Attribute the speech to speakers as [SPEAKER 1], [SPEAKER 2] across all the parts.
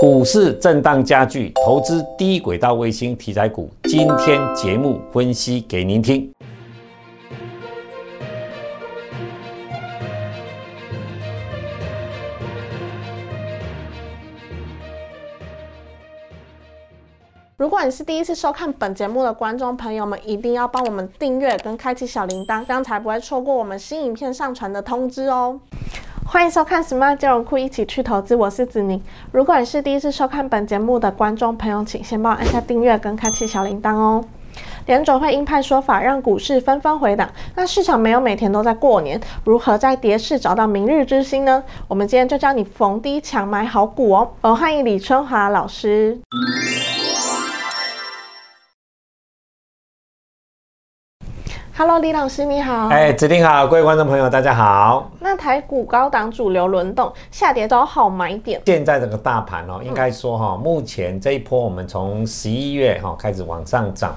[SPEAKER 1] 股市震荡加剧，投资低轨道卫星题材股。今天节目分析给您听。
[SPEAKER 2] 如果你是第一次收看本节目的观众朋友们，一定要帮我们订阅跟开启小铃铛，这样才不会错过我们新影片上传的通知哦。欢迎收看 Smart 金融库，一起去投资，我是子宁。如果你是第一次收看本节目的观众朋友，请先帮我按下订阅跟开启小铃铛哦。联准会鹰派说法让股市纷纷回档，那市场没有每天都在过年，如何在跌市找到明日之星呢？我们今天就教你逢低抢买好股哦。哦，欢迎李春华老师。Hello，李老师你好。
[SPEAKER 1] 哎，指定好，各位观众朋友大家好。
[SPEAKER 2] 那台股高档主流轮动，下跌都好买点。
[SPEAKER 1] 现在这个大盘哦，应该说哈，目前这一波我们从十一月哈开始往上涨，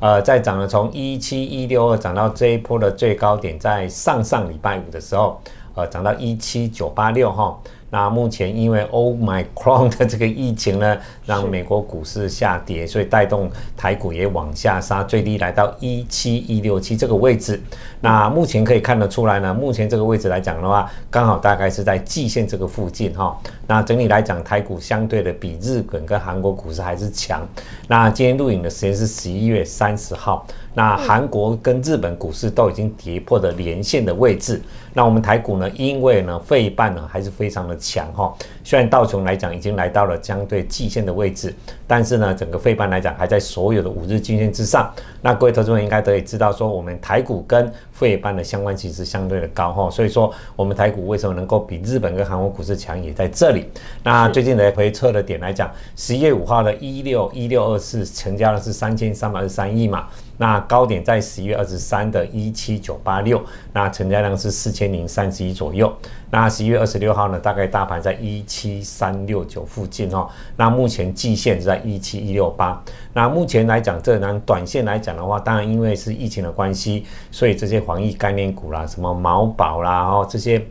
[SPEAKER 1] 呃，再涨了从一七一六二涨到这一波的最高点，在上上礼拜五的时候，呃，涨到一七九八六哈。那目前因为 Oh my Cron 的这个疫情呢，让美国股市下跌，所以带动台股也往下杀，最低来到一七一六七这个位置。那目前可以看得出来呢，目前这个位置来讲的话，刚好大概是在季线这个附近哈。那整体来讲，台股相对的比日本跟韩国股市还是强。那今天录影的时间是十一月三十号。那韩国跟日本股市都已经跌破了连线的位置，那我们台股呢？因为呢，费半呢还是非常的强哈。虽然道琼来讲已经来到了相对季线的位置，但是呢，整个费半来讲还在所有的五日均线之上。那各位投资人应该都以知道说，我们台股跟费半的相关性是相对的高哈。所以说，我们台股为什么能够比日本跟韩国股市强，也在这里。那最近的回撤的点来讲，十一月五号的一六一六二四成交的是三千三百二十三亿嘛。那高点在十一月二十三的一七九八六，那成交量是四千零三十一左右。那十一月二十六号呢，大概大盘在一七三六九附近哦。那目前季线是在一七一六八。那目前来讲，这呢短线来讲的话，当然因为是疫情的关系，所以这些防疫概念股啦，什么毛宝啦，哦这些。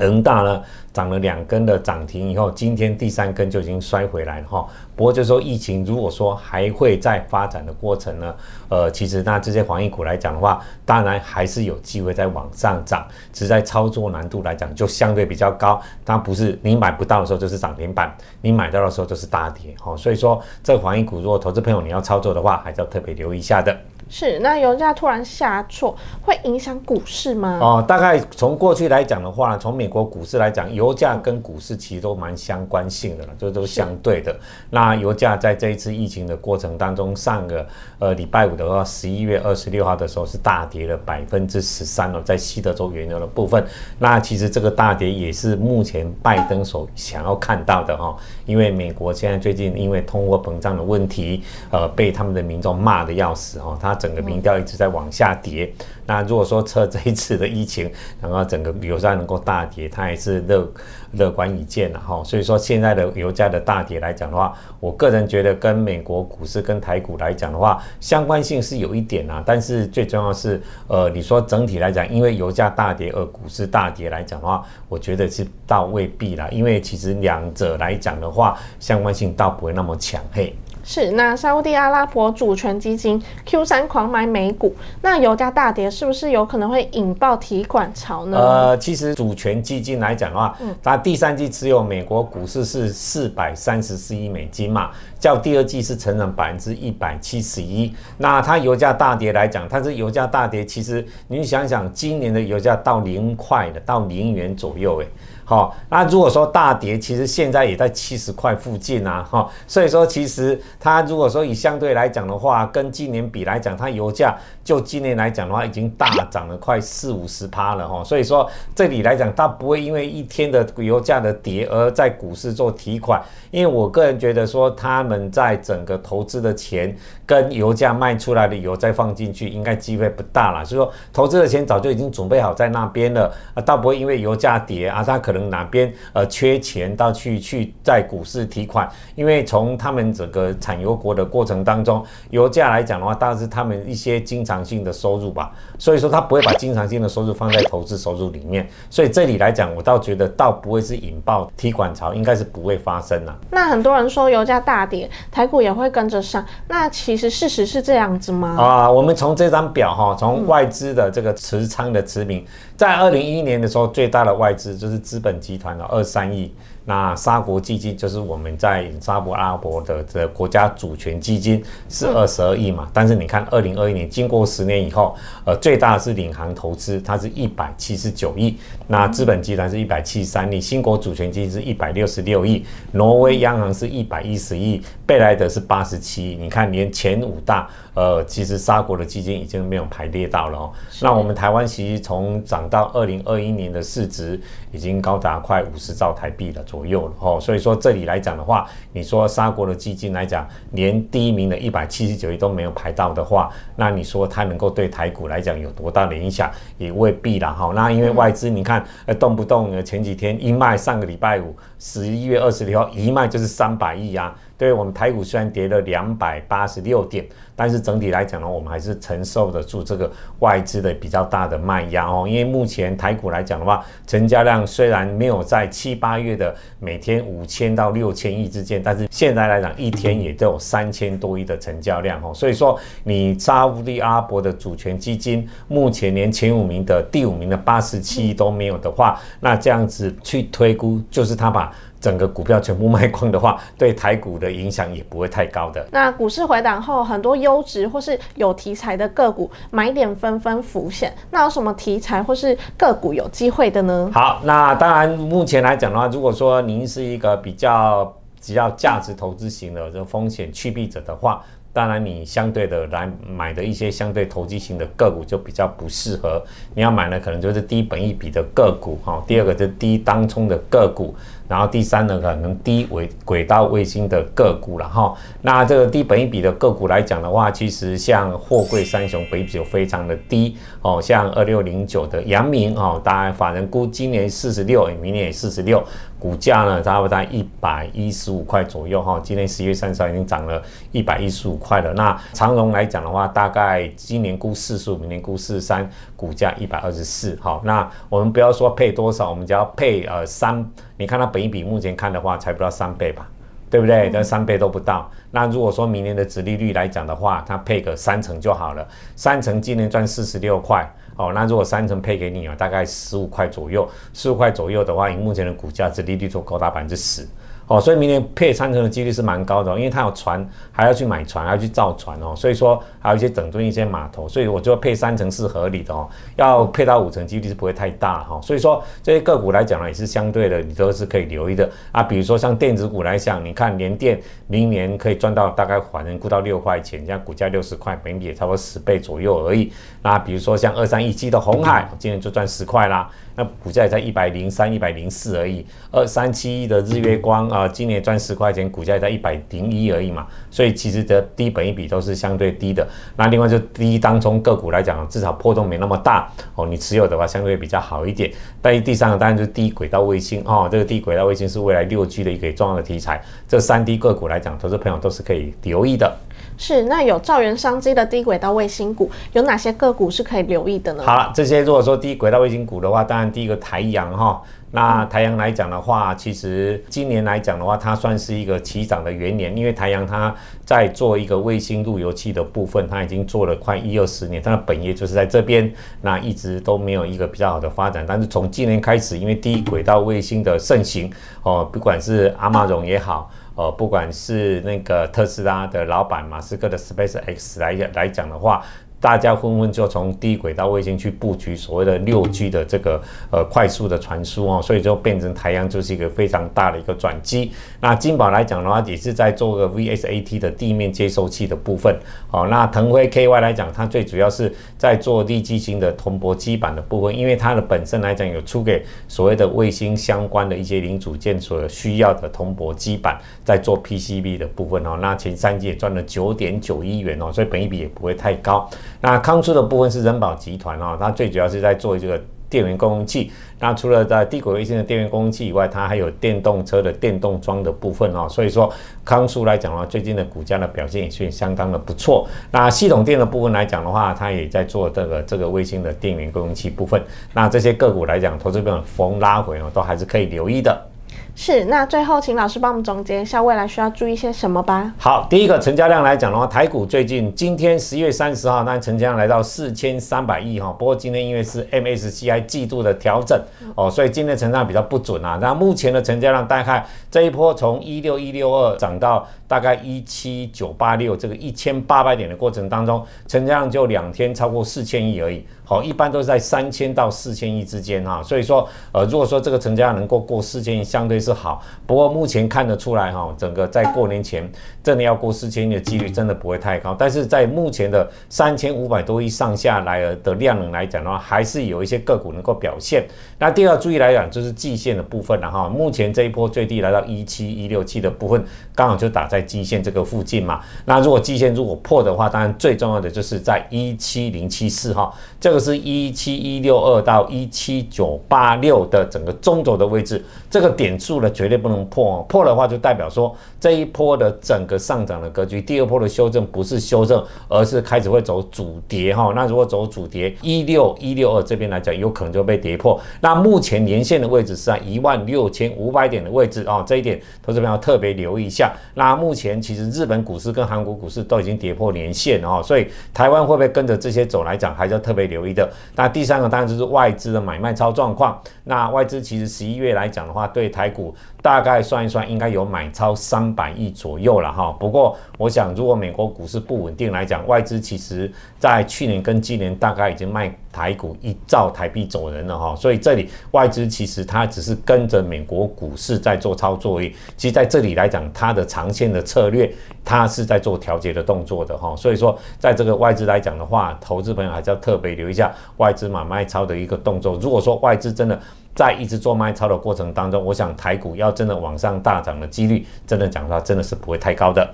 [SPEAKER 1] 恒大呢涨了两根的涨停以后，今天第三根就已经摔回来了哈。不过就说疫情如果说还会再发展的过程呢，呃，其实那这些防疫股来讲的话，当然还是有机会在往上涨，只是在操作难度来讲就相对比较高。它不是你买不到的时候就是涨停板，你买到的时候就是大跌哈。所以说这个防疫股如果投资朋友你要操作的话，还是要特别留意一下的。
[SPEAKER 2] 是，那油价突然下挫，会影响股市吗？
[SPEAKER 1] 哦，大概从过去来讲的话，从美国股市来讲，油价跟股市其实都蛮相关性的了，这都相对的。那油价在这一次疫情的过程当中，上个呃礼拜五的话，十一月二十六号的时候是大跌了百分之十三哦，在西德州原油的部分。那其实这个大跌也是目前拜登所想要看到的哈，因为美国现在最近因为通货膨胀的问题，呃，被他们的民众骂的要死哦，他。整个民调一直在往下跌，那如果说测这一次的疫情，然后整个油价能够大跌，它也是乐乐观一见了哈。所以说现在的油价的大跌来讲的话，我个人觉得跟美国股市跟台股来讲的话，相关性是有一点啊。但是最重要是，呃，你说整体来讲，因为油价大跌而股市大跌来讲的话，我觉得是倒未必啦。因为其实两者来讲的话，相关性倒不会那么强嘿。
[SPEAKER 2] 是，那沙地阿拉伯主权基金 Q 三狂买美股，那油价大跌是不是有可能会引爆提款潮呢？
[SPEAKER 1] 呃，其实主权基金来讲的话，它第三季持有美国股市是四百三十四亿美金嘛，较第二季是成长百分之一百七十一。那它油价大跌来讲，它是油价大跌，其实你想想，今年的油价到零块的，到零元左右，哎。好，那如果说大跌，其实现在也在七十块附近啊，哈，所以说其实它如果说以相对来讲的话，跟今年比来讲，它油价就今年来讲的话，已经大涨了快四五十趴了哈，所以说这里来讲，它不会因为一天的油价的跌而在股市做提款，因为我个人觉得说，他们在整个投资的钱跟油价卖出来的油再放进去，应该机会不大了，所以说投资的钱早就已经准备好在那边了啊，倒不会因为油价跌啊，它可能。能哪边呃缺钱，到去去在股市提款，因为从他们整个产油国的过程当中，油价来讲的话，大概是他们一些经常性的收入吧，所以说他不会把经常性的收入放在投资收入里面，所以这里来讲，我倒觉得倒不会是引爆提款潮，应该是不会发生了。
[SPEAKER 2] 那很多人说油价大跌，台股也会跟着上，那其实事实是这样子吗？
[SPEAKER 1] 啊，我们从这张表哈，从外资的这个持仓的持平，在二零一一年的时候，最大的外资就是资本本集团的二三亿。那沙国基金就是我们在沙伯阿拉伯的这国家主权基金是二十二亿嘛，但是你看二零二一年经过十年以后，呃，最大的是领航投资，它是一百七十九亿，那资本集团是一百七十三亿，新国主权基金是一百六十六亿，挪威央行是一百一十亿，贝莱德是八十七亿，你看连前五大，呃，其实沙国的基金已经没有排列到了哦。那我们台湾其实从涨到二零二一年的市值已经高达快五十兆台币了。左左右了哈，所以说这里来讲的话，你说沙国的基金来讲，连第一名的一百七十九亿都没有排到的话，那你说它能够对台股来讲有多大的影响，也未必了哈。那因为外资你看，呃，动不动前几天一卖，上个礼拜五十一月二十六号一卖就是三百亿啊。对我们台股虽然跌了两百八十六点，但是整体来讲呢，我们还是承受得住这个外资的比较大的卖压哦。因为目前台股来讲的话，成交量虽然没有在七八月的每天五千到六千亿之间，但是现在来讲一天也都有三千多亿的成交量哦。所以说，你沙地阿伯的主权基金目前连前五名的第五名的八十七亿都没有的话，那这样子去推估，就是他把。整个股票全部卖光的话，对台股的影响也不会太高的。
[SPEAKER 2] 那股市回档后，很多优质或是有题材的个股买点纷纷浮现。那有什么题材或是个股有机会的呢？
[SPEAKER 1] 好，那当然目前来讲的话，如果说您是一个比较比较价值投资型的这风险趋避者的话，当然你相对的来买的一些相对投机型的个股就比较不适合。你要买呢，可能就是低本益比的个股哈。第二个是低当冲的个股。然后第三呢，可能低轨轨道卫星的个股了哈。那这个低本益比的个股来讲的话，其实像货柜三雄本益比就非常的低哦。像二六零九的阳明哦，当然法人估今年四十六，明年也四十六，股价呢差不多在一百一十五块左右哈。今年十月三十号已经涨了一百一十五块了。那长荣来讲的话，大概今年估四十五，明年估四十三，股价一百二十四。好，那我们不要说配多少，我们只要配呃三。你看它本一比目前看的话，才不到三倍吧，对不对？但三倍都不到。那如果说明年的殖利率来讲的话，它配个三成就好了。三成今年赚四十六块，哦，那如果三成配给你啊，大概十五块左右。十五块左右的话，以目前的股价，殖利率就高达百分之十。哦，所以明年配三层的几率是蛮高的，因为它有船，还要去买船，还要去造船哦，所以说还有一些整顿一些码头，所以我觉得配三成是合理的哦。要配到五成几率是不会太大哈。所以说这些个股来讲呢，也是相对的，你都是可以留意的啊。比如说像电子股来讲，你看联电明年可以赚到大概反正估到六块钱，现在股价六十块，本比也差不多十倍左右而已。那比如说像二三一七的红海，今年就赚十块啦。那股价也在一百零三、一百零四而已。二三七一的日月光啊，今年赚十块钱，股价在一百零一而已嘛。所以其实的低本一比都是相对低的。那另外就低当中个股来讲，至少波动没那么大哦。你持有的话相对比较好一点。但第三个当然就是低轨道卫星哦，这个低轨道卫星是未来六 G 的一个重要的题材。这三低个股来讲，投资朋友都是可以留意的。
[SPEAKER 2] 是，那有兆元商机的低轨道卫星股有哪些个股是可以留意的呢？
[SPEAKER 1] 好了，这些如果说低轨道卫星股的话，当然第一个台阳哈，那台阳来讲的话，其实今年来讲的话，它算是一个起涨的元年，因为台阳它在做一个卫星路由器的部分，它已经做了快一二十年，它的本业就是在这边，那一直都没有一个比较好的发展。但是从今年开始，因为低轨道卫星的盛行哦，不管是阿玛荣也好。呃，不管是那个特斯拉的老板马斯克的 Space X 来来讲的话。大家纷纷就从低轨道卫星去布局所谓的六 G 的这个呃快速的传输哦，所以就变成台阳就是一个非常大的一个转机。那金宝来讲的话，也是在做个 VSAT 的地面接收器的部分。哦，那腾辉 KY 来讲，它最主要是在做立基型的铜箔基板的部分，因为它的本身来讲有出给所谓的卫星相关的一些零组件所需要的铜箔基板，在做 PCB 的部分哦。那前三季也赚了九点九亿元哦，所以本一比也不会太高。那康初的部分是人保集团哦，它最主要是在做这个电源供应器。那除了在低轨卫星的电源供应器以外，它还有电动车的电动桩的部分哦。所以说康苏来讲的话，最近的股价的表现也是相当的不错。那系统电的部分来讲的话，它也在做这个这个卫星的电源供应器部分。那这些个股来讲，投资者逢拉回哦，都还是可以留意的。
[SPEAKER 2] 是，那最后请老师帮我们总结一下未来需要注意些什么吧。
[SPEAKER 1] 好，第一个成交量来讲的话，台股最近今天十一月三十号，那成交量来到四千三百亿哈。不过今天因为是 MSCI 季度的调整哦，所以今天成交量比较不准啊。那目前的成交量大概这一波从一六一六二涨到大概一七九八六，这个一千八百点的过程当中，成交量就两天超过四千亿而已。好，一般都是在三千到四千亿之间哈，所以说，呃，如果说这个成交量能够过四千亿，相对是好。不过目前看得出来哈，整个在过年前真的要过四千亿的几率真的不会太高。但是在目前的三千五百多亿上下来的量能来讲的话，还是有一些个股能够表现。那第二注意来讲，就是季线的部分了哈。目前这一波最低来到一七一六七的部分，刚好就打在季线这个附近嘛。那如果季线如果破的话，当然最重要的就是在一七零七四哈，这个。是一七一六二到一七九八六的整个中轴的位置，这个点数呢绝对不能破，破的话就代表说这一波的整个上涨的格局，第二波的修正不是修正，而是开始会走主跌哈。那如果走主跌，一六一六二这边来讲，有可能就被跌破。那目前年线的位置是在一万六千五百点的位置啊，这一点投资朋友特别留意一下。那目目前其实日本股市跟韩国股市都已经跌破年线了所以台湾会不会跟着这些走来讲，还是要特别留意。的那第三个当然就是外资的买卖超状况。那外资其实十一月来讲的话，对台股大概算一算，应该有买超三百亿左右了哈。不过我想，如果美国股市不稳定来讲，外资其实在去年跟今年大概已经卖台股一兆台币走人了哈。所以这里外资其实它只是跟着美国股市在做操作而已。其实在这里来讲，它的长线的策略，它是在做调节的动作的哈。所以说，在这个外资来讲的话，投资朋友还是要特别留意一。下外资买卖超的一个动作，如果说外资真的在一直做卖超的过程当中，我想台股要真的往上大涨的几率，真的讲的话，真的是不会太高的。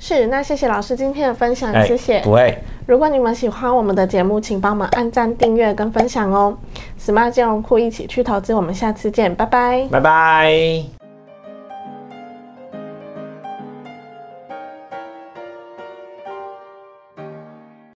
[SPEAKER 2] 是，那谢谢老师今天的分享，谢谢。
[SPEAKER 1] 不会。
[SPEAKER 2] 如果你们喜欢我们的节目，请帮忙按赞、订阅跟分享哦。Smart 金融库一起去投资，我们下次见，拜拜。
[SPEAKER 1] 拜拜。